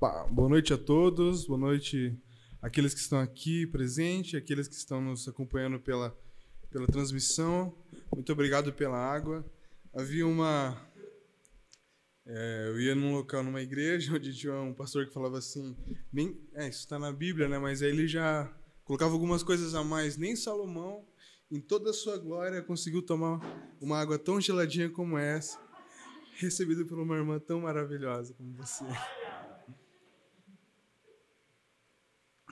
Boa noite a todos, boa noite àqueles que estão aqui presentes, aqueles que estão nos acompanhando pela, pela transmissão. Muito obrigado pela água. Havia uma. É, eu ia num local, numa igreja, onde tinha um pastor que falava assim: nem, é, isso está na Bíblia, né? Mas aí ele já colocava algumas coisas a mais. Nem Salomão, em toda a sua glória, conseguiu tomar uma água tão geladinha como essa, recebida por uma irmã tão maravilhosa como você.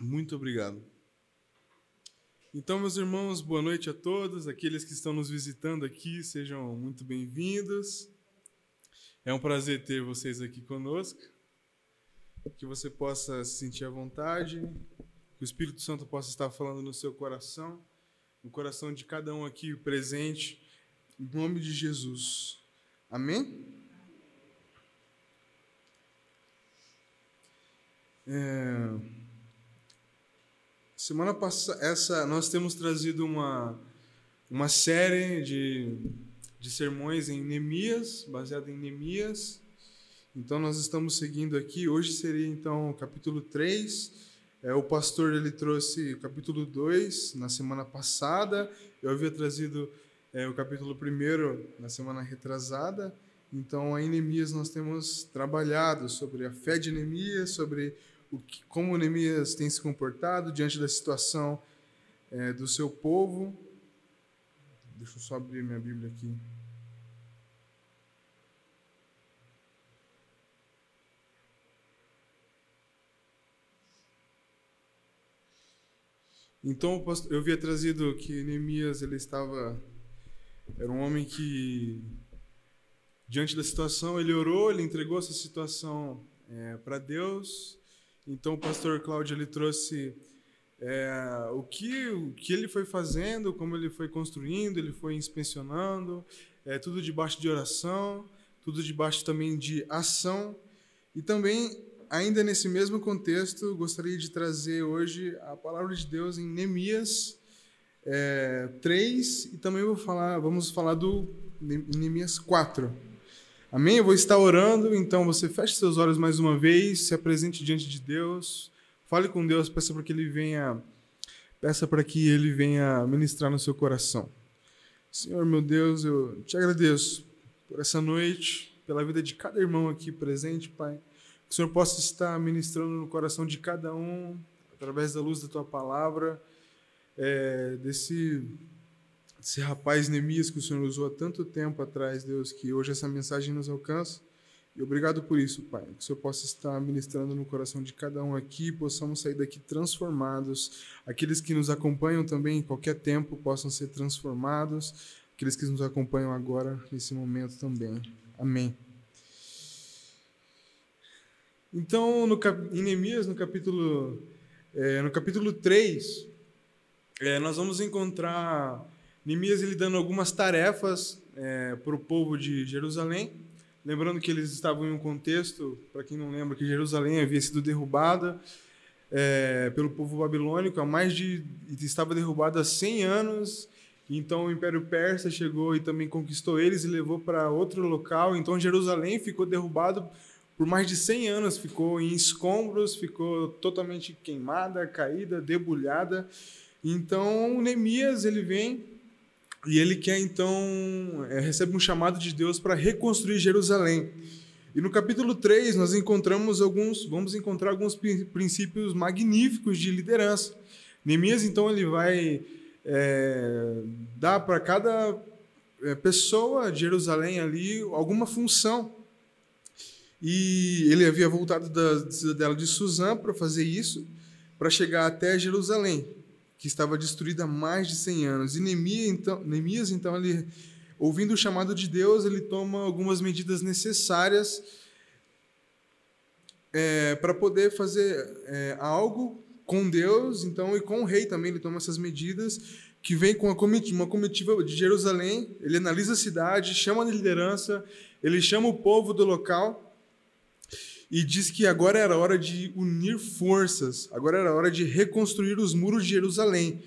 Muito obrigado. Então, meus irmãos, boa noite a todos. Aqueles que estão nos visitando aqui, sejam muito bem-vindos. É um prazer ter vocês aqui conosco. Que você possa se sentir à vontade, que o Espírito Santo possa estar falando no seu coração, no coração de cada um aqui presente, em nome de Jesus. Amém? É... Semana passada, essa nós temos trazido uma uma série de, de sermões em Neemias, baseada em Neemias. Então nós estamos seguindo aqui. Hoje seria então o capítulo 3. É, o pastor ele trouxe o capítulo 2 na semana passada. Eu havia trazido é, o capítulo 1 na semana retrasada. Então, em Neemias nós temos trabalhado sobre a fé de Neemias, sobre o que, como Neemias tem se comportado diante da situação é, do seu povo. Deixa eu só abrir minha Bíblia aqui. Então eu havia trazido que Neemias ele estava era um homem que diante da situação ele orou, ele entregou essa situação é, para Deus então o pastor Cláudio ele trouxe é, o, que, o que ele foi fazendo, como ele foi construindo, ele foi inspecionando, é, tudo debaixo de oração, tudo debaixo também de ação. E também, ainda nesse mesmo contexto, gostaria de trazer hoje a palavra de Deus em Neemias é, 3 e também vou falar, vamos falar do Neemias 4. Amém? Eu vou estar orando, então você feche seus olhos mais uma vez, se apresente diante de Deus, fale com Deus, peça para que Ele venha, peça para que Ele venha ministrar no seu coração. Senhor, meu Deus, eu te agradeço por essa noite, pela vida de cada irmão aqui presente, Pai. Que o Senhor possa estar ministrando no coração de cada um, através da luz da Tua palavra, é, desse esse rapaz Neemias que o Senhor usou há tanto tempo atrás, Deus, que hoje essa mensagem nos alcança. E obrigado por isso, Pai. Que o Senhor possa estar ministrando no coração de cada um aqui, possamos sair daqui transformados. Aqueles que nos acompanham também em qualquer tempo possam ser transformados. Aqueles que nos acompanham agora, nesse momento também. Amém. Então, no, em Neemias, no capítulo, é, no capítulo 3, é, nós vamos encontrar Neemias ele dando algumas tarefas é, para o povo de Jerusalém, lembrando que eles estavam em um contexto, para quem não lembra, que Jerusalém havia sido derrubada é, pelo povo babilônico há mais de estava derrubada há 100 anos. Então o Império Persa chegou e também conquistou eles e levou para outro local. Então Jerusalém ficou derrubado por mais de 100 anos, ficou em escombros, ficou totalmente queimada, caída, debulhada. Então Neemias ele vem e ele quer então, é, recebe um chamado de Deus para reconstruir Jerusalém. E no capítulo 3 nós encontramos alguns, vamos encontrar alguns princípios magníficos de liderança. Neemias então ele vai é, dar para cada é, pessoa de Jerusalém ali alguma função. E ele havia voltado da cidadela de Suzã para fazer isso, para chegar até Jerusalém que estava destruída há mais de 100 anos. E Neemias, então, Neemias, então, ele, ouvindo o chamado de Deus, ele toma algumas medidas necessárias é, para poder fazer é, algo com Deus, então, e com o rei também, ele toma essas medidas, que vem com uma comitiva de Jerusalém, ele analisa a cidade, chama a liderança, ele chama o povo do local, e diz que agora era hora de unir forças, agora era hora de reconstruir os muros de Jerusalém.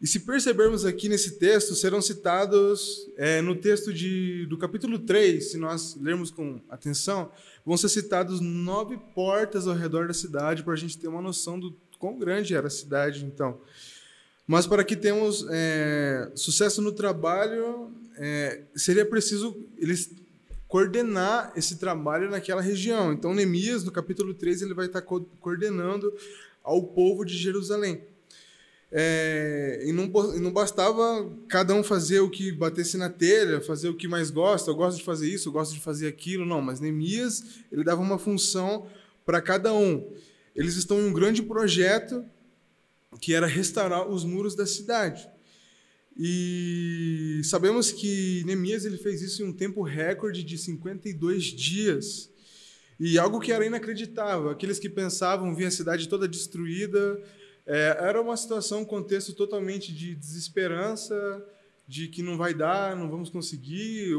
E se percebermos aqui nesse texto, serão citados é, no texto de, do capítulo 3, se nós lermos com atenção, vão ser citados nove portas ao redor da cidade, para a gente ter uma noção do quão grande era a cidade, então. Mas para que tenhamos é, sucesso no trabalho, é, seria preciso eles coordenar esse trabalho naquela região. Então, Neemias, no capítulo 3, ele vai estar co coordenando ao povo de Jerusalém. É, e, não, e não bastava cada um fazer o que batesse na telha, fazer o que mais gosta, eu gosto de fazer isso, eu gosto de fazer aquilo, não, mas Neemias, ele dava uma função para cada um. Eles estão em um grande projeto que era restaurar os muros da cidade. E sabemos que Neemias ele fez isso em um tempo recorde de 52 dias. E algo que era inacreditável, aqueles que pensavam ver a cidade toda destruída, é, era uma situação, um contexto totalmente de desesperança, de que não vai dar, não vamos conseguir.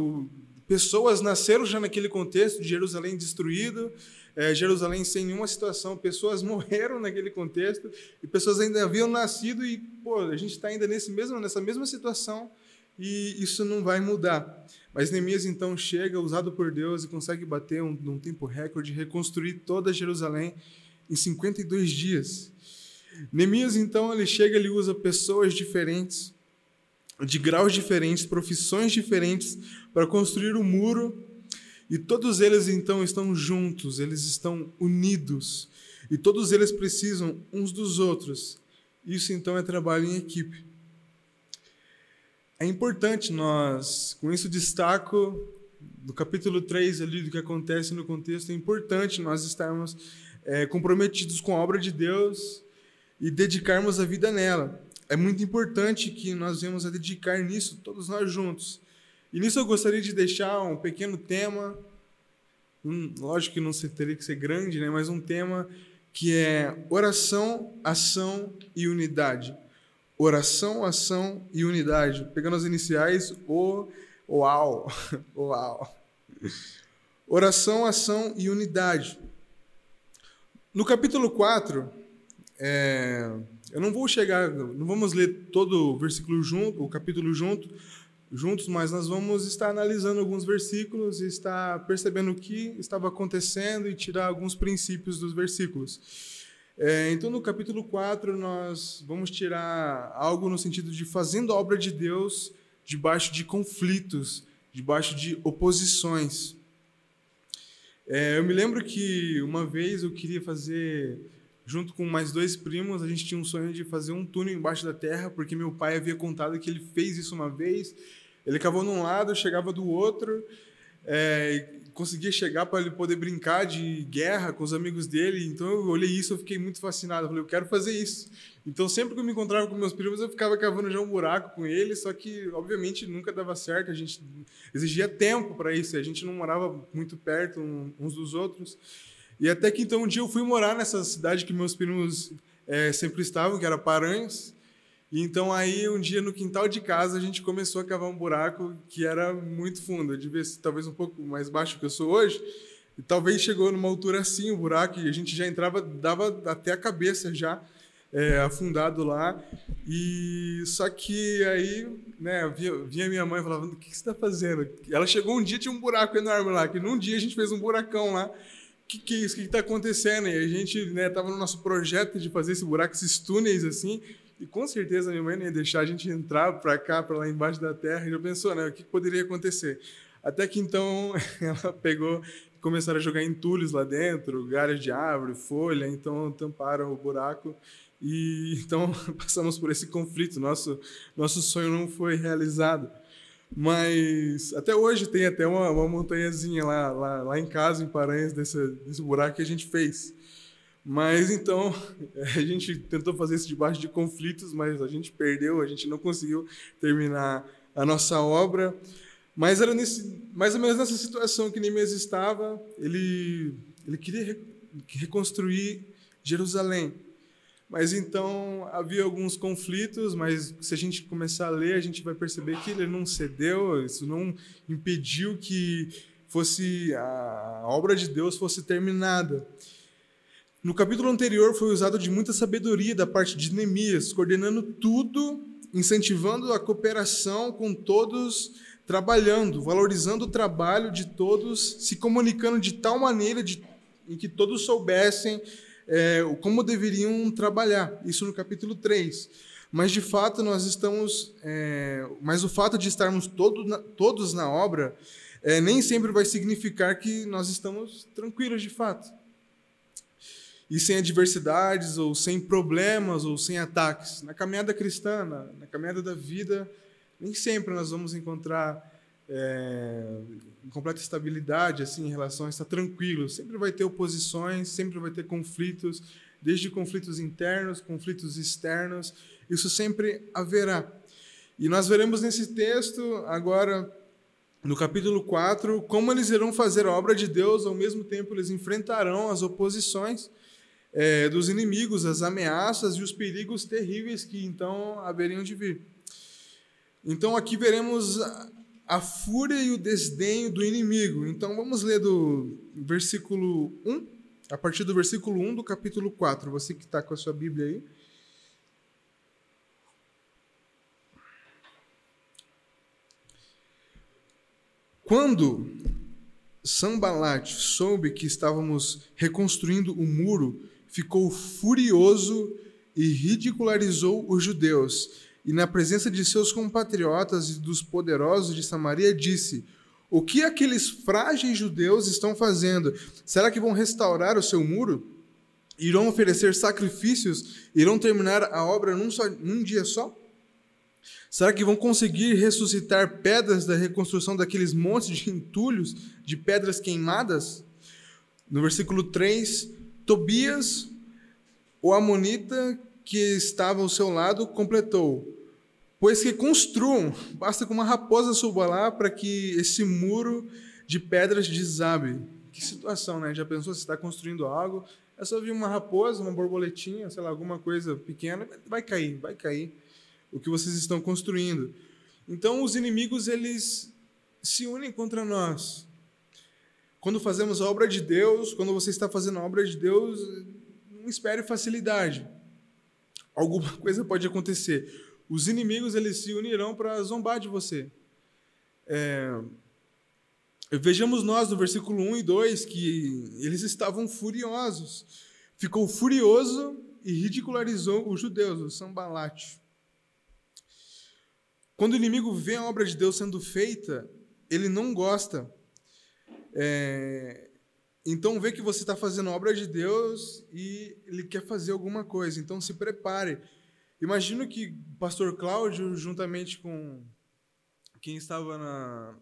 Pessoas nasceram já naquele contexto de Jerusalém destruído, é, Jerusalém sem nenhuma situação, pessoas morreram naquele contexto e pessoas ainda haviam nascido e pô, a gente está ainda nesse mesmo, nessa mesma situação e isso não vai mudar. Mas Neemias então chega, usado por Deus, e consegue bater um, um tempo recorde, reconstruir toda Jerusalém em 52 dias. Neemias, então, ele chega, ele usa pessoas diferentes, de graus diferentes, profissões diferentes, para construir o um muro, e todos eles, então, estão juntos, eles estão unidos, e todos eles precisam uns dos outros. Isso, então, é trabalho em equipe. É importante nós, com isso destaco do capítulo 3 ali do que acontece no contexto, é importante nós estarmos é, comprometidos com a obra de Deus, e dedicarmos a vida nela. É muito importante que nós venhamos a dedicar nisso, todos nós juntos. E nisso eu gostaria de deixar um pequeno tema, um, lógico que não teria que ser grande, né, mas um tema que é oração, ação e unidade. Oração, ação e unidade. Pegando as iniciais, o, uau, uau. Oração, ação e unidade. No capítulo 4, é, eu não vou chegar, não vamos ler todo o versículo junto, o capítulo junto, juntos, mas nós vamos estar analisando alguns versículos e estar percebendo o que estava acontecendo e tirar alguns princípios dos versículos. É, então, no capítulo 4, nós vamos tirar algo no sentido de fazendo a obra de Deus debaixo de conflitos, debaixo de oposições. É, eu me lembro que uma vez eu queria fazer junto com mais dois primos, a gente tinha um sonho de fazer um túnel embaixo da terra, porque meu pai havia contado que ele fez isso uma vez. Ele cavou num lado, chegava do outro, é, conseguia chegar para ele poder brincar de guerra com os amigos dele. Então eu olhei isso, eu fiquei muito fascinado. Eu falei, eu quero fazer isso. Então sempre que eu me encontrava com meus primos, eu ficava cavando já um buraco com eles, só que obviamente nunca dava certo. A gente exigia tempo para isso. A gente não morava muito perto uns dos outros. E até que então um dia eu fui morar nessa cidade que meus primos é, sempre estavam, que era Paranhos. E então aí um dia no quintal de casa a gente começou a cavar um buraco que era muito fundo. Eu devia ser talvez um pouco mais baixo que eu sou hoje. E talvez chegou numa altura assim o buraco e a gente já entrava, dava até a cabeça já é, afundado lá. E só que aí, né, vinha, vinha minha mãe falava: "O que, que você está fazendo?" Ela chegou um dia tinha um buraco enorme lá, que num dia a gente fez um buracão lá que, que é isso? O que está acontecendo? E a gente né, no nosso projeto de fazer esse buraco, esses túneis assim, e com certeza minha mãe não ia deixar a gente entrar para cá, para lá embaixo da terra, e já pensou, né? O que poderia acontecer? Até que então ela pegou começaram a jogar entulhos lá dentro, galhos de árvore, folha, então tamparam o buraco. E então passamos por esse conflito, nosso, nosso sonho não foi realizado. Mas até hoje tem até uma, uma montanhazinha lá, lá, lá, em casa, em Paranhas, desse, desse buraco que a gente fez. Mas então, a gente tentou fazer isso debaixo de conflitos, mas a gente perdeu, a gente não conseguiu terminar a nossa obra. Mas era nesse, mais ou menos nessa situação que Neemias estava. Ele, ele queria reconstruir Jerusalém. Mas então havia alguns conflitos, mas se a gente começar a ler, a gente vai perceber que ele não cedeu, isso não impediu que fosse a obra de Deus fosse terminada. No capítulo anterior foi usado de muita sabedoria da parte de Neemias, coordenando tudo, incentivando a cooperação com todos, trabalhando, valorizando o trabalho de todos, se comunicando de tal maneira de, em que todos soubessem é, como deveriam trabalhar. Isso no capítulo 3. Mas de fato nós estamos. É, mas o fato de estarmos todo na, todos na obra é, nem sempre vai significar que nós estamos tranquilos de fato. E sem adversidades, ou sem problemas, ou sem ataques. Na caminhada cristã, na, na caminhada da vida, nem sempre nós vamos encontrar é, completa estabilidade assim em relação a estar tranquilo. Sempre vai ter oposições, sempre vai ter conflitos, desde conflitos internos, conflitos externos, isso sempre haverá. E nós veremos nesse texto, agora, no capítulo 4, como eles irão fazer a obra de Deus, ao mesmo tempo eles enfrentarão as oposições é, dos inimigos, as ameaças e os perigos terríveis que então haveriam de vir. Então aqui veremos a fúria e o desdenho do inimigo. Então vamos ler do versículo 1, a partir do versículo 1 do capítulo 4. Você que está com a sua Bíblia aí. Quando Sambalat soube que estávamos reconstruindo o muro, ficou furioso e ridicularizou os judeus. E na presença de seus compatriotas e dos poderosos de Samaria, disse: O que aqueles frágeis judeus estão fazendo? Será que vão restaurar o seu muro? Irão oferecer sacrifícios? Irão terminar a obra num, só, num dia só? Será que vão conseguir ressuscitar pedras da reconstrução daqueles montes de entulhos, de pedras queimadas? No versículo 3, Tobias, o amonita que estava ao seu lado, completou: Pois que construam, basta que uma raposa suba lá para que esse muro de pedras desabe. Que situação, né? Já pensou se está construindo algo? É só vir uma raposa, uma borboletinha, sei lá, alguma coisa pequena, vai cair, vai cair o que vocês estão construindo. Então, os inimigos, eles se unem contra nós. Quando fazemos a obra de Deus, quando você está fazendo a obra de Deus, não espere facilidade. Alguma coisa pode acontecer. Os inimigos, eles se unirão para zombar de você. É, vejamos nós no versículo 1 e 2 que eles estavam furiosos. Ficou furioso e ridicularizou os judeus, o Sambalate. Quando o inimigo vê a obra de Deus sendo feita, ele não gosta. É, então vê que você está fazendo a obra de Deus e ele quer fazer alguma coisa. Então se prepare. Imagino que o pastor Cláudio, juntamente com quem estava na,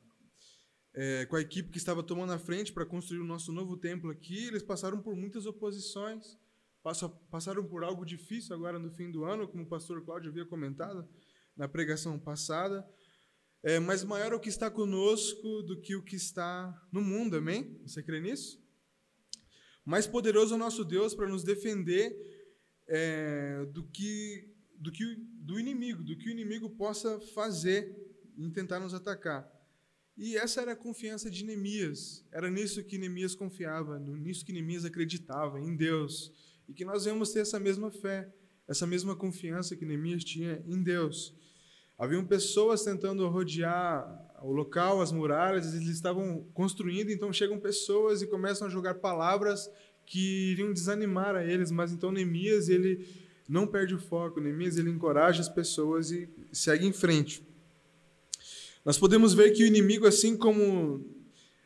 é, com a equipe que estava tomando a frente para construir o nosso novo templo aqui, eles passaram por muitas oposições, passaram por algo difícil agora no fim do ano, como o pastor Cláudio havia comentado na pregação passada. É, mas maior é o que está conosco do que o que está no mundo, amém? Você crê nisso? Mais poderoso é o nosso Deus para nos defender é, do que do que do inimigo, do que o inimigo possa fazer em tentar nos atacar. E essa era a confiança de Neemias. Era nisso que Neemias confiava, nisso que Neemias acreditava, em Deus. E que nós devemos ter essa mesma fé, essa mesma confiança que Neemias tinha em Deus. Haviam pessoas tentando rodear o local, as muralhas, eles estavam construindo, então chegam pessoas e começam a jogar palavras que iriam desanimar a eles, mas então Neemias, ele não perde o foco, Neemias, ele encoraja as pessoas e segue em frente. Nós podemos ver que o inimigo, assim como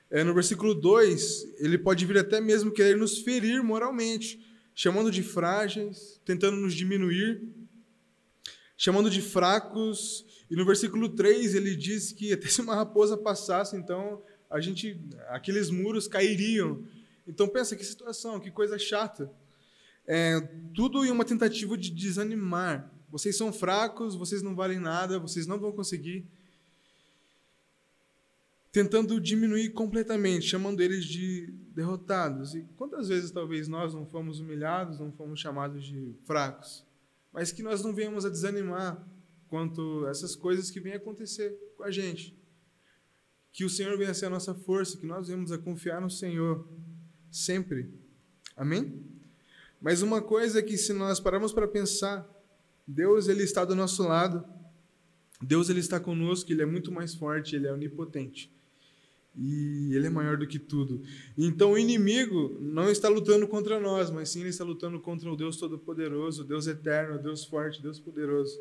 é, no versículo 2, ele pode vir até mesmo querer nos ferir moralmente, chamando de frágeis, tentando nos diminuir, chamando de fracos. E no versículo 3 ele diz que até se uma raposa passasse, então a gente, aqueles muros cairiam. Então pensa que situação, que coisa chata. É, tudo em uma tentativa de desanimar. Vocês são fracos, vocês não valem nada, vocês não vão conseguir. Tentando diminuir completamente, chamando eles de derrotados. E quantas vezes talvez nós não fomos humilhados, não fomos chamados de fracos? mas que nós não venhamos a desanimar quanto essas coisas que vêm acontecer com a gente. Que o Senhor venha ser a nossa força, que nós venhamos a confiar no Senhor sempre. Amém? Mas uma coisa é que se nós pararmos para pensar, Deus ele está do nosso lado. Deus ele está conosco, ele é muito mais forte, ele é onipotente. E ele é maior do que tudo. Então o inimigo não está lutando contra nós, mas sim ele está lutando contra o Deus Todo-Poderoso, Deus Eterno, Deus Forte, Deus Poderoso.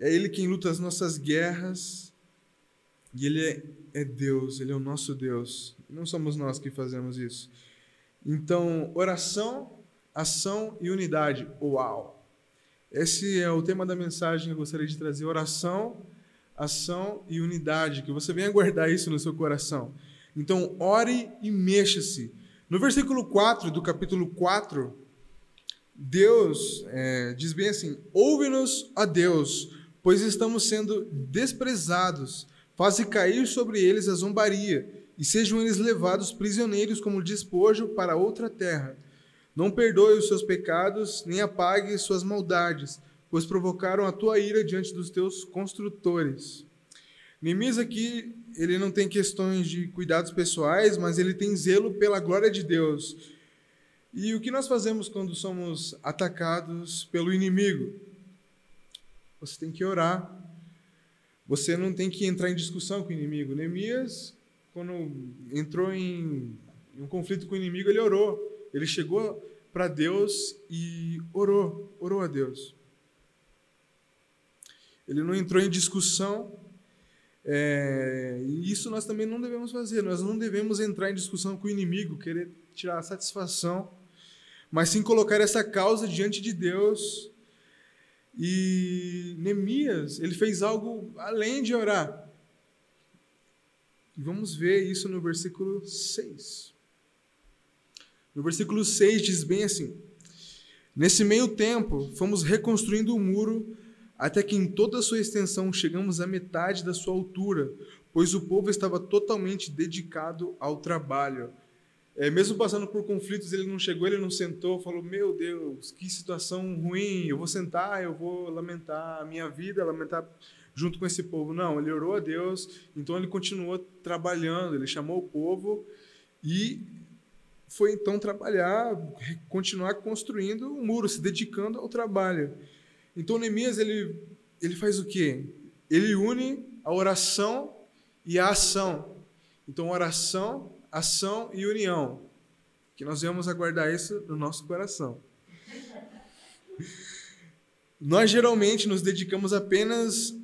É ele quem luta as nossas guerras. E ele é, é Deus, ele é o nosso Deus. Não somos nós que fazemos isso. Então, oração, ação e unidade. Uau! Esse é o tema da mensagem que eu gostaria de trazer: oração, ação e unidade. Que você venha guardar isso no seu coração. Então, ore e mexa-se. No versículo 4 do capítulo 4, Deus é, diz bem assim: Ouve-nos, a Deus, pois estamos sendo desprezados. Faze cair sobre eles a zombaria, e sejam eles levados prisioneiros como despojo para outra terra. Não perdoe os seus pecados, nem apague suas maldades, pois provocaram a tua ira diante dos teus construtores. Neemias aqui, ele não tem questões de cuidados pessoais, mas ele tem zelo pela glória de Deus. E o que nós fazemos quando somos atacados pelo inimigo? Você tem que orar. Você não tem que entrar em discussão com o inimigo. Neemias, quando entrou em, em um conflito com o inimigo, ele orou. Ele chegou para Deus e orou, orou a Deus. Ele não entrou em discussão. É, e isso nós também não devemos fazer. Nós não devemos entrar em discussão com o inimigo, querer tirar a satisfação, mas sim colocar essa causa diante de Deus e Neemias, ele fez algo além de orar. E vamos ver isso no versículo 6. No versículo 6 diz bem assim: Nesse meio tempo, fomos reconstruindo o muro até que em toda a sua extensão chegamos à metade da sua altura, pois o povo estava totalmente dedicado ao trabalho. É, mesmo passando por conflitos, ele não chegou, ele não sentou, falou: Meu Deus, que situação ruim, eu vou sentar, eu vou lamentar a minha vida, lamentar junto com esse povo. Não, ele orou a Deus, então ele continuou trabalhando, ele chamou o povo e foi então trabalhar, continuar construindo o um muro, se dedicando ao trabalho. Então Neemias ele, ele faz o quê? Ele une a oração e a ação. Então, oração ação e união. Que nós vamos aguardar isso no nosso coração. Nós geralmente nos dedicamos apenas,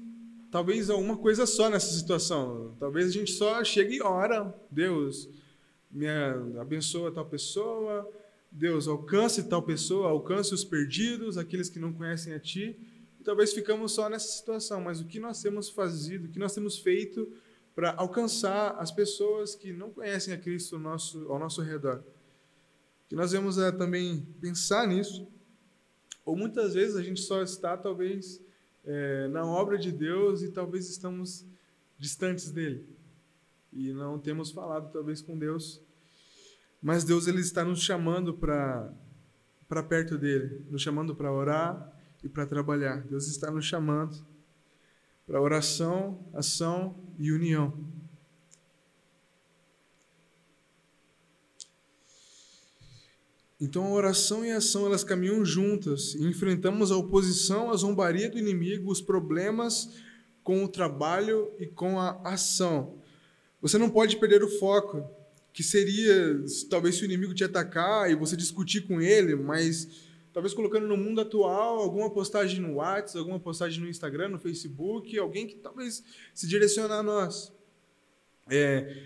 talvez, a uma coisa só nessa situação. Talvez a gente só chegue e ora, Deus, me abençoa tal pessoa, Deus, alcance tal pessoa, alcance os perdidos, aqueles que não conhecem a Ti. E talvez ficamos só nessa situação, mas o que nós temos fazido, o que nós temos feito para alcançar as pessoas que não conhecem a Cristo ao nosso, ao nosso redor. Que nós vamos é, também pensar nisso, ou muitas vezes a gente só está, talvez, é, na obra de Deus e talvez estamos distantes dele. E não temos falado, talvez, com Deus. Mas Deus ele está nos chamando para perto dele, nos chamando para orar e para trabalhar. Deus está nos chamando para oração, ação e união. Então a oração e a ação elas caminham juntas e enfrentamos a oposição, a zombaria do inimigo, os problemas com o trabalho e com a ação. Você não pode perder o foco, que seria talvez se o inimigo te atacar e você discutir com ele, mas talvez colocando no mundo atual alguma postagem no WhatsApp, alguma postagem no Instagram, no Facebook, alguém que talvez se direcione a nós. É,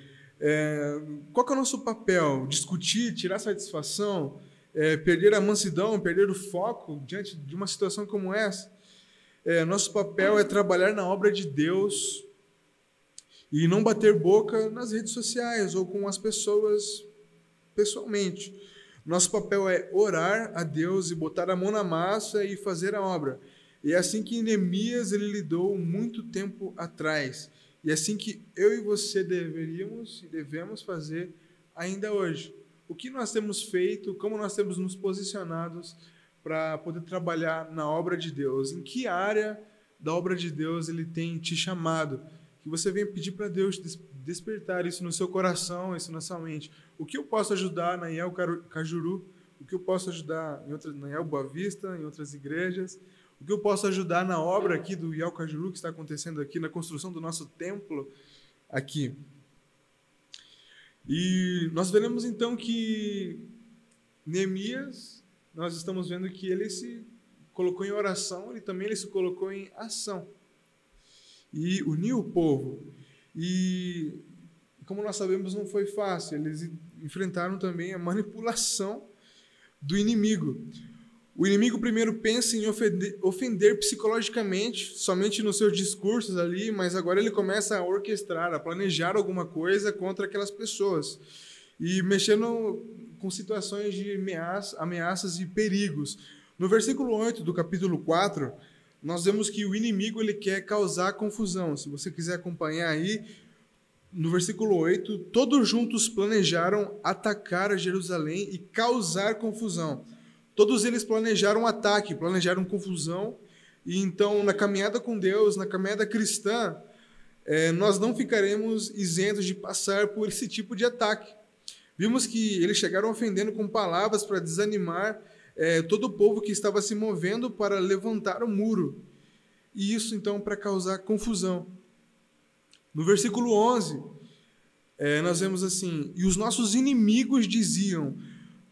é, qual é o nosso papel? Discutir, tirar satisfação, é, perder a mansidão, perder o foco diante de uma situação como essa? É, nosso papel é trabalhar na obra de Deus e não bater boca nas redes sociais ou com as pessoas pessoalmente. Nosso papel é orar a Deus e botar a mão na massa e fazer a obra. E é assim que Neemias ele lidou muito tempo atrás. E é assim que eu e você deveríamos e devemos fazer ainda hoje. O que nós temos feito, como nós temos nos posicionados para poder trabalhar na obra de Deus? Em que área da obra de Deus ele tem te chamado? Que você venha pedir para Deus despertar isso no seu coração, isso na sua mente. O que eu posso ajudar na IEL Cajuru o que eu posso ajudar em outras, na El Boa Vista, em outras igrejas, o que eu posso ajudar na obra aqui do Ial Cajuru que está acontecendo aqui, na construção do nosso templo aqui. E nós veremos então que Neemias, nós estamos vendo que ele se colocou em oração, ele também ele se colocou em ação. E uniu o povo. E como nós sabemos, não foi fácil. Eles enfrentaram também a manipulação do inimigo. O inimigo primeiro pensa em ofender, ofender, psicologicamente, somente nos seus discursos ali, mas agora ele começa a orquestrar, a planejar alguma coisa contra aquelas pessoas. E mexendo com situações de ameaça, ameaças e perigos. No versículo 8 do capítulo 4, nós vemos que o inimigo ele quer causar confusão. Se você quiser acompanhar aí, no versículo 8, todos juntos planejaram atacar Jerusalém e causar confusão. Todos eles planejaram um ataque, planejaram confusão. E então, na caminhada com Deus, na caminhada cristã, é, nós não ficaremos isentos de passar por esse tipo de ataque. Vimos que eles chegaram ofendendo com palavras para desanimar é, todo o povo que estava se movendo para levantar o muro. E isso, então, para causar confusão. No versículo 11, é, nós vemos assim: E os nossos inimigos diziam: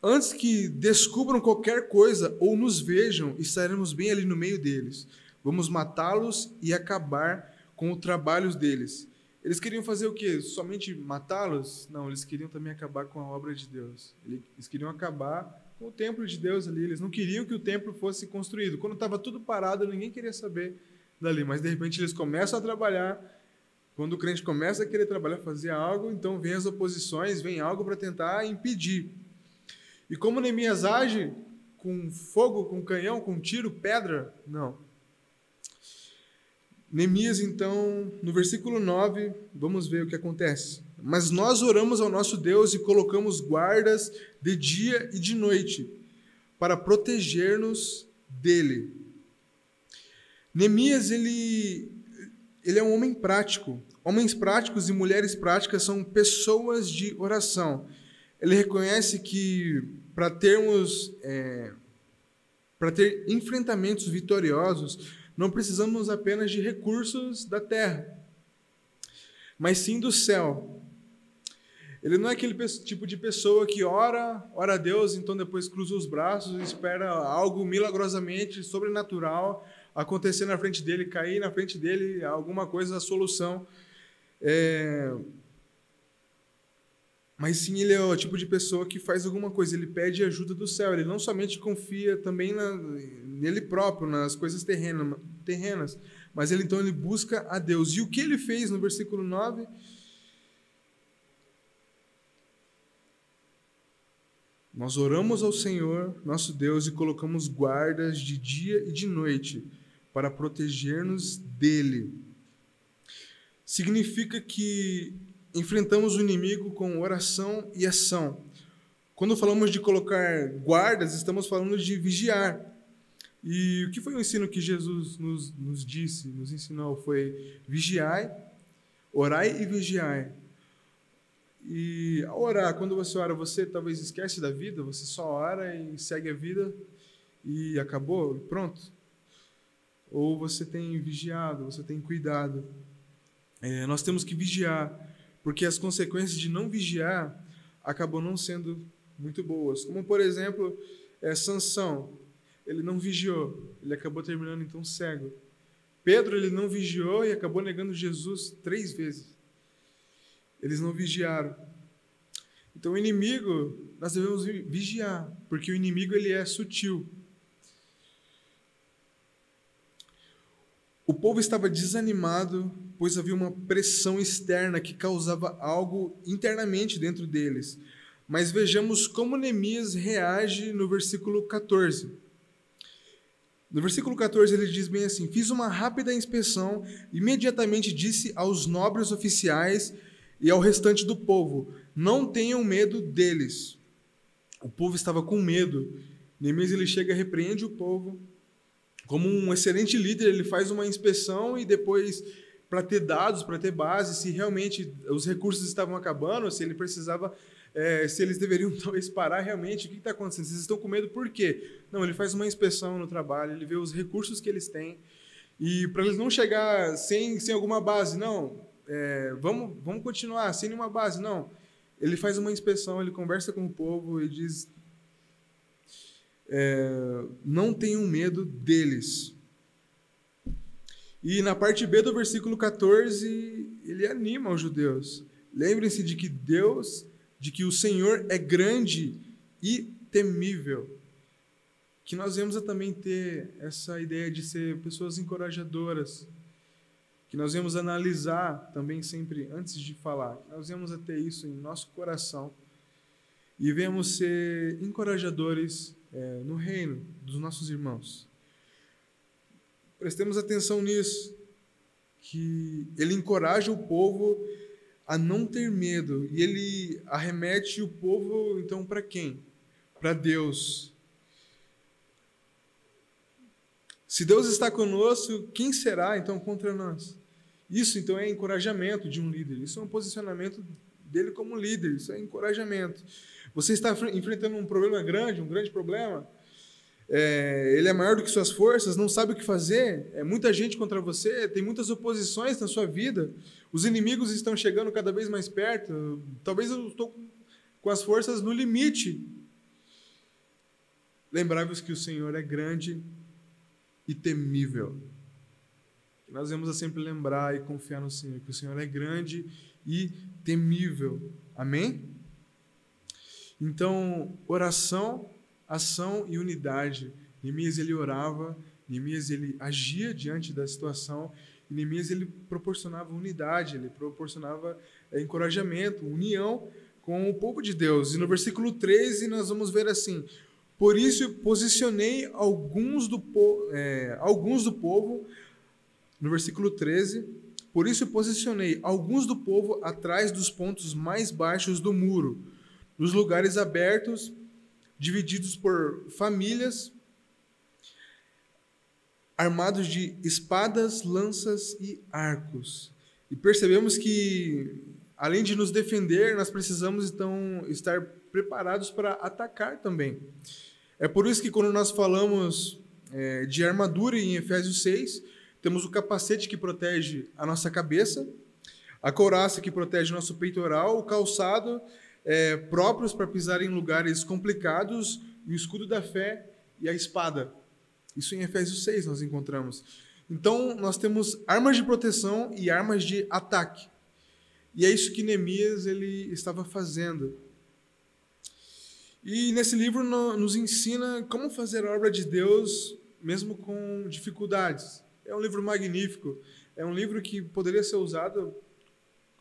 Antes que descubram qualquer coisa ou nos vejam, estaremos bem ali no meio deles. Vamos matá-los e acabar com os trabalhos deles. Eles queriam fazer o quê? Somente matá-los? Não, eles queriam também acabar com a obra de Deus. Eles queriam acabar o templo de Deus ali. Eles não queriam que o templo fosse construído. Quando estava tudo parado, ninguém queria saber dali. Mas de repente eles começam a trabalhar. Quando o crente começa a querer trabalhar, fazer algo, então vem as oposições, vem algo para tentar impedir. E como Neemias age com fogo, com canhão, com tiro, pedra? Não. Neemias, então, no versículo 9, vamos ver o que acontece. Mas nós oramos ao nosso Deus e colocamos guardas de dia e de noite para proteger-nos dele. Neemias, ele, ele é um homem prático. Homens práticos e mulheres práticas são pessoas de oração ele reconhece que para termos é, para ter enfrentamentos vitoriosos, não precisamos apenas de recursos da terra, mas sim do céu. Ele não é aquele tipo de pessoa que ora, ora a Deus, então depois cruza os braços e espera algo milagrosamente sobrenatural acontecer na frente dele, cair na frente dele, alguma coisa, a solução. É, mas sim ele é o tipo de pessoa que faz alguma coisa, ele pede ajuda do céu, ele não somente confia também na, nele próprio, nas coisas terrenas, mas ele então ele busca a Deus. E o que ele fez no versículo 9? Nós oramos ao Senhor, nosso Deus, e colocamos guardas de dia e de noite para proteger-nos dele. Significa que enfrentamos o inimigo com oração e ação. Quando falamos de colocar guardas, estamos falando de vigiar. E o que foi o ensino que Jesus nos, nos disse, nos ensinou? Foi vigiai, orai e vigiai. E orar, quando você ora, você talvez esquece da vida, você só ora e segue a vida e acabou, pronto. Ou você tem vigiado, você tem cuidado. É, nós temos que vigiar porque as consequências de não vigiar acabam não sendo muito boas. Como, por exemplo, é, Sansão, ele não vigiou, ele acabou terminando então cego. Pedro, ele não vigiou e acabou negando Jesus três vezes. Eles não vigiaram. Então, o inimigo, nós devemos vigiar, porque o inimigo ele é sutil. O povo estava desanimado, pois havia uma pressão externa que causava algo internamente dentro deles. Mas vejamos como Neemias reage no versículo 14. No versículo 14 ele diz bem assim: Fiz uma rápida inspeção, imediatamente disse aos nobres oficiais e ao restante do povo: Não tenham medo deles. O povo estava com medo. Neemias ele chega, repreende o povo, como um excelente líder, ele faz uma inspeção e depois, para ter dados, para ter base, se realmente os recursos estavam acabando, se ele precisava é, se eles deveriam talvez parar realmente. O que está acontecendo? Vocês estão com medo por quê? Não, ele faz uma inspeção no trabalho, ele vê os recursos que eles têm. E para eles não chegar sem, sem alguma base, não, é, vamos, vamos continuar sem nenhuma base, não. Ele faz uma inspeção, ele conversa com o povo e diz: é, não tenham medo deles. E na parte B do versículo 14, ele anima os judeus. Lembrem-se de que Deus, de que o Senhor é grande e temível. Que nós vemos também ter essa ideia de ser pessoas encorajadoras. Que nós vemos analisar também sempre antes de falar. Nós vemos a ter isso em nosso coração. E vemos ser encorajadores é, no reino dos nossos irmãos. Prestemos atenção nisso, que ele encoraja o povo a não ter medo e ele arremete o povo então para quem? Para Deus. Se Deus está conosco, quem será então contra nós? Isso então é encorajamento de um líder. Isso é um posicionamento dele como líder. Isso é encorajamento. Você está enfrentando um problema grande, um grande problema é, ele é maior do que suas forças, não sabe o que fazer, é muita gente contra você, tem muitas oposições na sua vida, os inimigos estão chegando cada vez mais perto, talvez eu estou com as forças no limite. Lembrai-vos que o Senhor é grande e temível. Nós vamos sempre lembrar e confiar no Senhor, que o Senhor é grande e temível. Amém? Então, oração ação e unidade. Neemias ele orava, Neemias ele agia diante da situação, e Neemias ele proporcionava unidade, ele proporcionava é, encorajamento, união com o povo de Deus. E no versículo 13 nós vamos ver assim: Por isso posicionei alguns do, é, alguns do povo, no versículo 13, por isso posicionei alguns do povo atrás dos pontos mais baixos do muro, nos lugares abertos divididos por famílias, armados de espadas, lanças e arcos. E percebemos que, além de nos defender, nós precisamos então estar preparados para atacar também. É por isso que, quando nós falamos é, de armadura em Efésios 6, temos o capacete que protege a nossa cabeça, a couraça que protege o nosso peitoral, o calçado é, próprios para pisar em lugares complicados, o escudo da fé e a espada. Isso em Efésios 6 nós encontramos. Então, nós temos armas de proteção e armas de ataque. E é isso que Neemias ele estava fazendo. E nesse livro nos ensina como fazer a obra de Deus mesmo com dificuldades. É um livro magnífico. É um livro que poderia ser usado,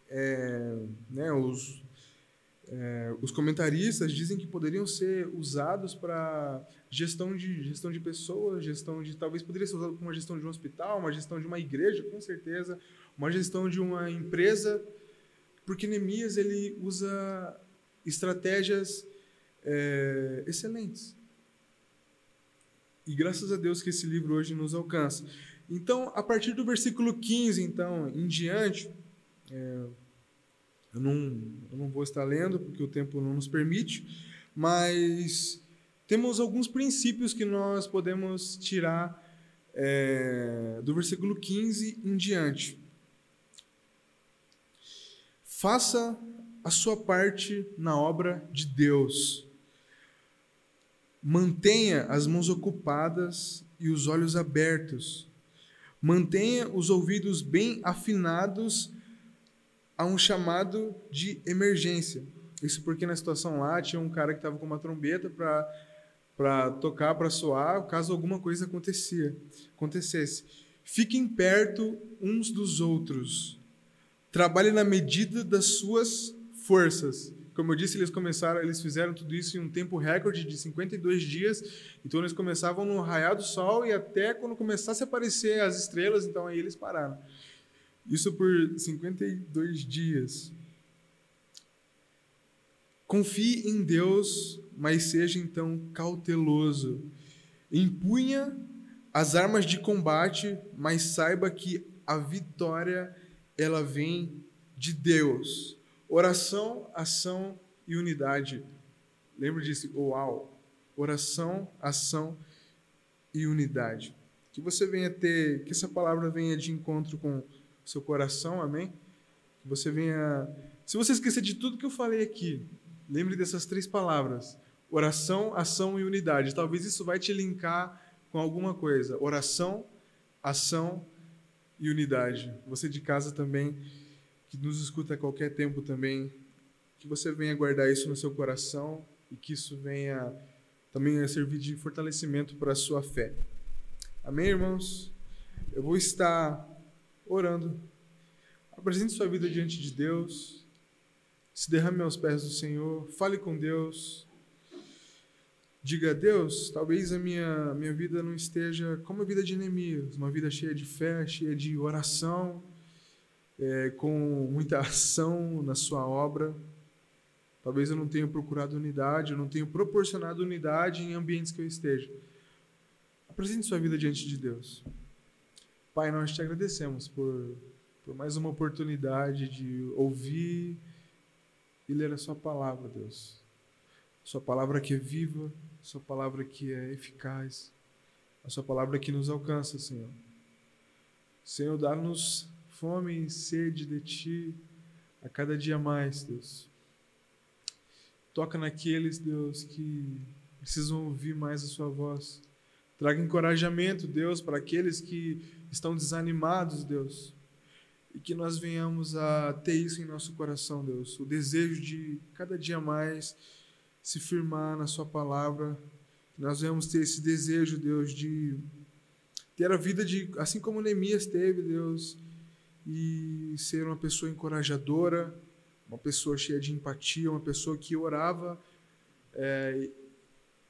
é, né, os é, os comentaristas dizem que poderiam ser usados para gestão de gestão de pessoas, gestão de talvez poderia ser usado para uma gestão de um hospital, uma gestão de uma igreja, com certeza, uma gestão de uma empresa, porque Neemias ele usa estratégias é, excelentes. E graças a Deus que esse livro hoje nos alcança. Então, a partir do versículo 15, então, em diante, é, eu não, eu não vou estar lendo porque o tempo não nos permite, mas temos alguns princípios que nós podemos tirar é, do versículo 15 em diante. Faça a sua parte na obra de Deus. Mantenha as mãos ocupadas e os olhos abertos. Mantenha os ouvidos bem afinados a um chamado de emergência. Isso porque na situação lá tinha um cara que estava com uma trombeta para para tocar, para soar, caso alguma coisa acontecia, acontecesse. Fiquem perto uns dos outros. Trabalhe na medida das suas forças. Como eu disse, eles começaram, eles fizeram tudo isso em um tempo recorde de 52 dias. Então eles começavam no raiar do sol e até quando começasse a aparecer as estrelas, então aí eles pararam. Isso por 52 dias. Confie em Deus, mas seja então cauteloso. Empunha as armas de combate, mas saiba que a vitória ela vem de Deus. Oração, ação e unidade. Lembre disso, uau. Oração, ação e unidade. Que você venha ter, que essa palavra venha de encontro com o seu coração, amém? Que você venha. Se você esquecer de tudo que eu falei aqui, lembre dessas três palavras: oração, ação e unidade. Talvez isso vai te linkar com alguma coisa. Oração, ação e unidade. Você de casa também, que nos escuta a qualquer tempo também, que você venha guardar isso no seu coração e que isso venha também servir de fortalecimento para a sua fé. Amém, irmãos? Eu vou estar orando. Apresente sua vida diante de Deus. Se derrame aos pés do Senhor. Fale com Deus. Diga a Deus, talvez a minha, minha vida não esteja como a vida de Neemias, uma vida cheia de fé, cheia de oração, é, com muita ação na sua obra. Talvez eu não tenha procurado unidade, eu não tenha proporcionado unidade em ambientes que eu esteja. Apresente sua vida diante de Deus. Pai, nós te agradecemos por, por mais uma oportunidade de ouvir e ler a Sua palavra, Deus. Sua palavra que é viva, Sua palavra que é eficaz, a Sua palavra que nos alcança, Senhor. Senhor, dá-nos fome e sede de Ti a cada dia mais, Deus. Toca naqueles, Deus, que precisam ouvir mais a Sua voz. Traga encorajamento, Deus, para aqueles que estão desanimados, Deus. E que nós venhamos a ter isso em nosso coração, Deus. O desejo de cada dia mais se firmar na Sua palavra. Que nós venhamos ter esse desejo, Deus, de ter a vida de, assim como Neemias teve, Deus, e ser uma pessoa encorajadora, uma pessoa cheia de empatia, uma pessoa que orava é,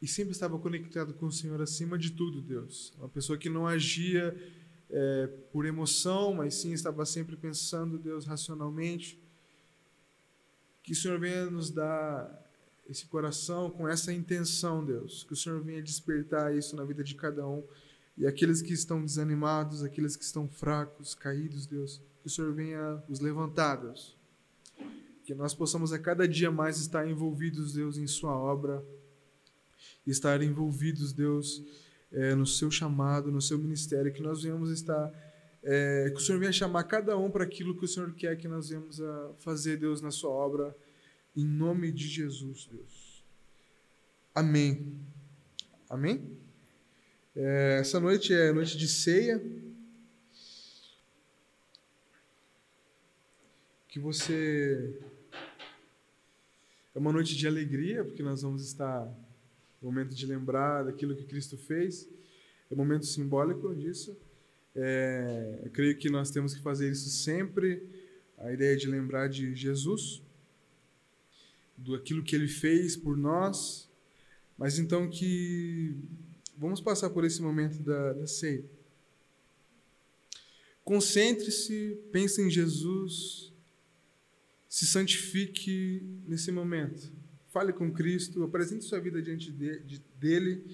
e sempre estava conectado com o Senhor acima de tudo, Deus. Uma pessoa que não agia é, por emoção, mas sim estava sempre pensando, Deus, racionalmente. Que o Senhor venha nos dar esse coração com essa intenção, Deus. Que o Senhor venha despertar isso na vida de cada um. E aqueles que estão desanimados, aqueles que estão fracos, caídos, Deus, que o Senhor venha os levantar, Deus. Que nós possamos a cada dia mais estar envolvidos, Deus, em Sua obra estar envolvidos, Deus, é, no seu chamado, no seu ministério, que nós venhamos estar, é, que o Senhor venha chamar cada um para aquilo que o Senhor quer que nós venhamos a fazer, Deus, na sua obra, em nome de Jesus, Deus. Amém. Amém? É, essa noite é noite de ceia. Que você. É uma noite de alegria, porque nós vamos estar momento de lembrar daquilo que Cristo fez. É um momento simbólico disso. É, eu creio que nós temos que fazer isso sempre. A ideia de lembrar de Jesus, do aquilo que Ele fez por nós. Mas então que vamos passar por esse momento da, da ceia. Concentre-se, pense em Jesus, se santifique nesse momento. Fale com Cristo, apresente sua vida diante de, de, dele.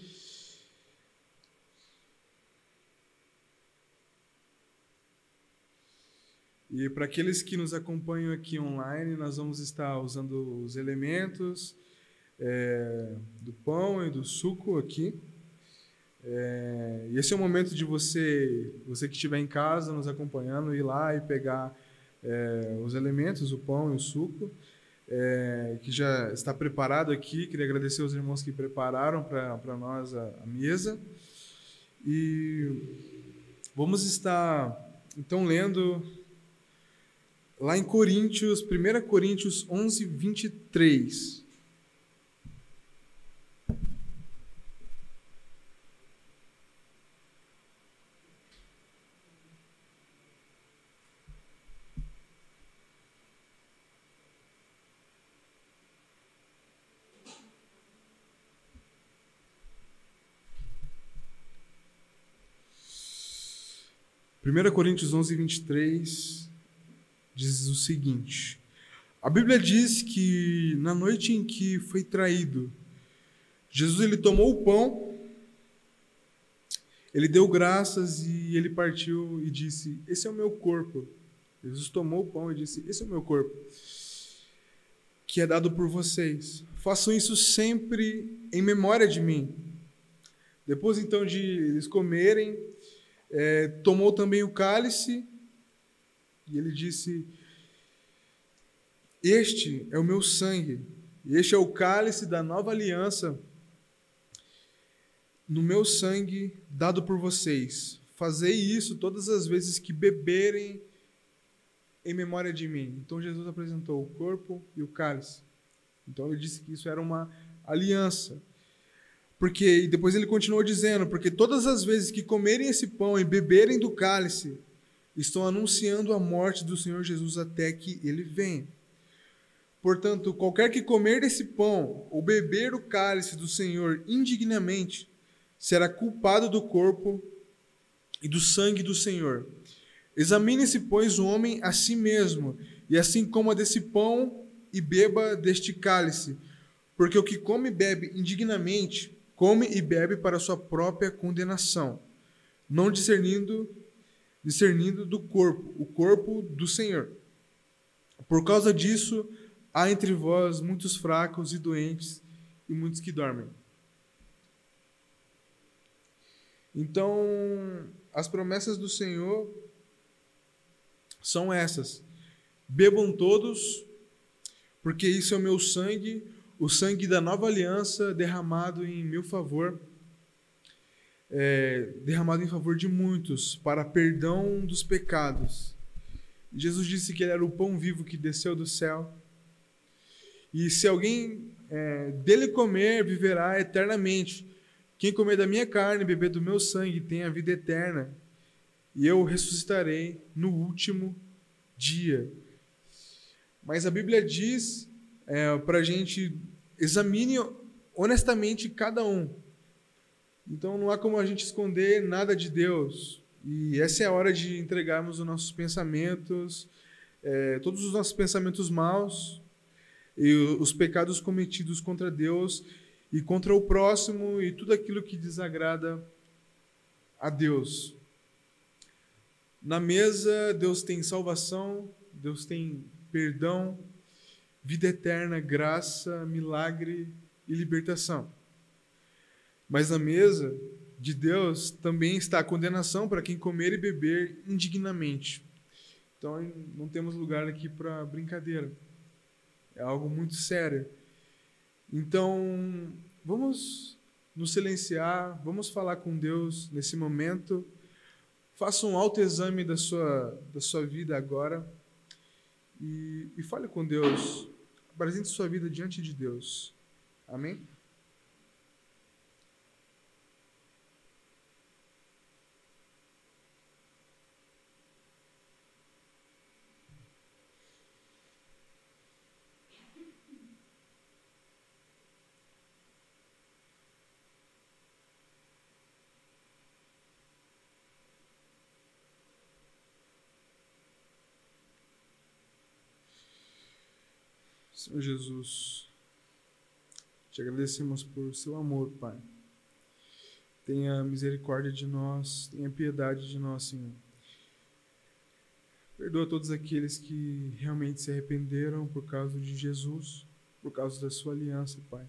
E para aqueles que nos acompanham aqui online, nós vamos estar usando os elementos é, do pão e do suco aqui. É, esse é o momento de você, você que estiver em casa nos acompanhando, ir lá e pegar é, os elementos, o pão e o suco é, que já está preparado aqui. Queria agradecer aos irmãos que prepararam para nós a, a, mesa. E vamos estar, então, lendo lá em Coríntios, 1 Coríntios 11, 23. 1 Coríntios 11, 23 diz o seguinte: A Bíblia diz que na noite em que foi traído, Jesus ele tomou o pão, ele deu graças e ele partiu e disse: Esse é o meu corpo. Jesus tomou o pão e disse: Esse é o meu corpo. que é dado por vocês. Façam isso sempre em memória de mim. Depois então de eles comerem, é, tomou também o cálice e ele disse: Este é o meu sangue, este é o cálice da nova aliança, no meu sangue dado por vocês. Fazei isso todas as vezes que beberem em memória de mim. Então Jesus apresentou o corpo e o cálice. Então ele disse que isso era uma aliança. Porque e depois ele continuou dizendo, porque todas as vezes que comerem esse pão e beberem do cálice, estão anunciando a morte do Senhor Jesus até que ele venha. Portanto, qualquer que comer desse pão ou beber o cálice do Senhor indignamente, será culpado do corpo e do sangue do Senhor. Examine-se, pois, o homem a si mesmo, e assim coma desse pão e beba deste cálice, porque o que come e bebe indignamente, come e bebe para sua própria condenação, não discernindo discernindo do corpo, o corpo do Senhor. Por causa disso, há entre vós muitos fracos e doentes e muitos que dormem. Então, as promessas do Senhor são essas: bebam todos, porque isso é o meu sangue, o sangue da nova aliança derramado em meu favor, é, derramado em favor de muitos, para perdão dos pecados. Jesus disse que ele era o pão vivo que desceu do céu. E se alguém é, dele comer, viverá eternamente. Quem comer da minha carne e beber do meu sangue tem a vida eterna e eu ressuscitarei no último dia. Mas a Bíblia diz é, para a gente examine honestamente cada um. Então não há como a gente esconder nada de Deus. E essa é a hora de entregarmos os nossos pensamentos, é, todos os nossos pensamentos maus e os pecados cometidos contra Deus e contra o próximo e tudo aquilo que desagrada a Deus. Na mesa, Deus tem salvação, Deus tem perdão, vida eterna, graça, milagre e libertação. Mas na mesa de Deus também está a condenação para quem comer e beber indignamente. Então não temos lugar aqui para brincadeira. É algo muito sério. Então, vamos nos silenciar, vamos falar com Deus nesse momento. Faça um autoexame da sua, da sua vida agora e, e fale com Deus. Apresente sua vida diante de Deus. Amém? Senhor Jesus, te agradecemos por seu amor, Pai. Tenha misericórdia de nós, tenha piedade de nós, Senhor. Perdoa todos aqueles que realmente se arrependeram por causa de Jesus, por causa da sua aliança, Pai.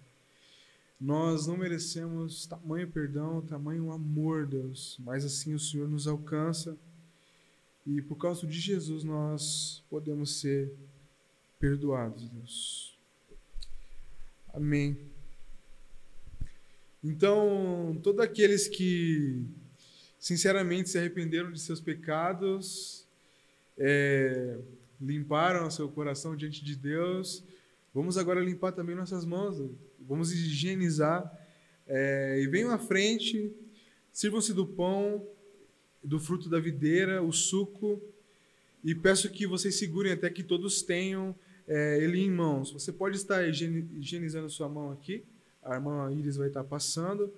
Nós não merecemos tamanho perdão, tamanho amor, Deus, mas assim o Senhor nos alcança. E por causa de Jesus nós podemos ser perdoados, Deus. Amém. Então, todos aqueles que sinceramente se arrependeram de seus pecados, é, limparam seu coração diante de Deus, vamos agora limpar também nossas mãos, vamos higienizar. É, e venham à frente, sirvam-se do pão, do fruto da videira, o suco, e peço que vocês segurem até que todos tenham é, ele em mãos. Você pode estar higienizando sua mão aqui, a irmã Iris vai estar passando,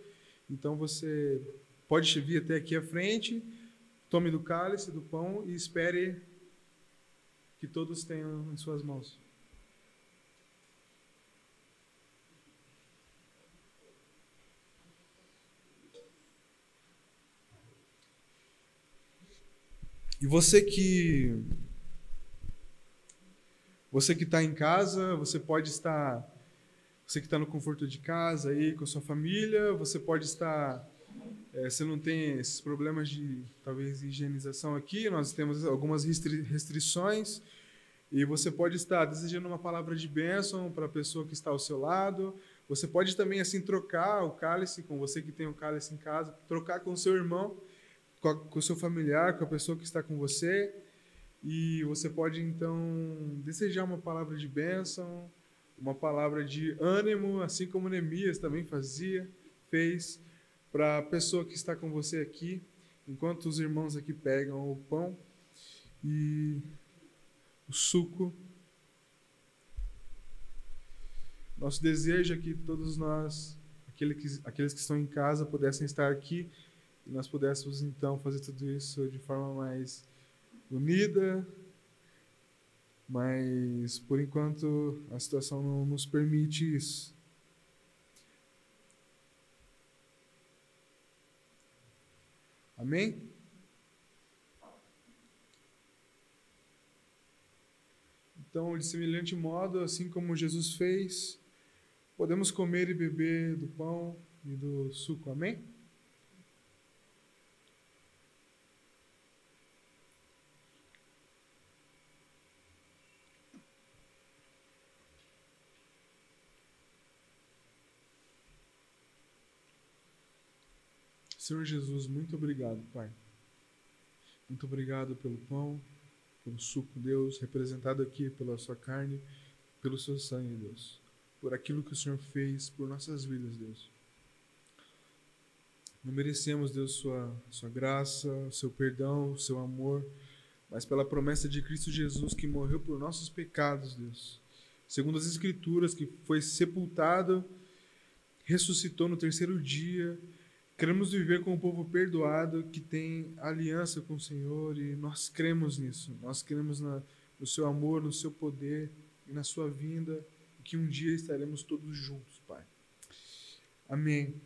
então você pode vir até aqui à frente, tome do cálice, do pão e espere que todos tenham em suas mãos. E você que Você que está em casa, você pode estar. Você que está no conforto de casa aí com a sua família, você pode estar. É, você não tem esses problemas de talvez higienização aqui, nós temos algumas restri restrições. E você pode estar desejando uma palavra de bênção para a pessoa que está ao seu lado. Você pode também assim trocar o cálice com você que tem o cálice em casa, trocar com o seu irmão, com o seu familiar, com a pessoa que está com você. E você pode então desejar uma palavra de bênção, uma palavra de ânimo, assim como Neemias também fazia, fez para a pessoa que está com você aqui, enquanto os irmãos aqui pegam o pão e o suco. Nosso desejo é que todos nós, que, aqueles que estão em casa, pudessem estar aqui e nós pudéssemos então fazer tudo isso de forma mais unida, mas por enquanto a situação não nos permite isso. Amém? Então, de semelhante modo, assim como Jesus fez, podemos comer e beber do pão e do suco. Amém? Senhor Jesus, muito obrigado, Pai. Muito obrigado pelo pão, pelo suco, Deus, representado aqui pela sua carne, pelo seu sangue, Deus. Por aquilo que o Senhor fez por nossas vidas, Deus. Não merecemos, Deus, sua, sua graça, seu perdão, seu amor, mas pela promessa de Cristo Jesus que morreu por nossos pecados, Deus. Segundo as Escrituras, que foi sepultado, ressuscitou no terceiro dia Queremos viver com um povo perdoado que tem aliança com o Senhor e nós cremos nisso. Nós cremos na, no seu amor, no seu poder e na sua vinda e que um dia estaremos todos juntos, Pai. Amém.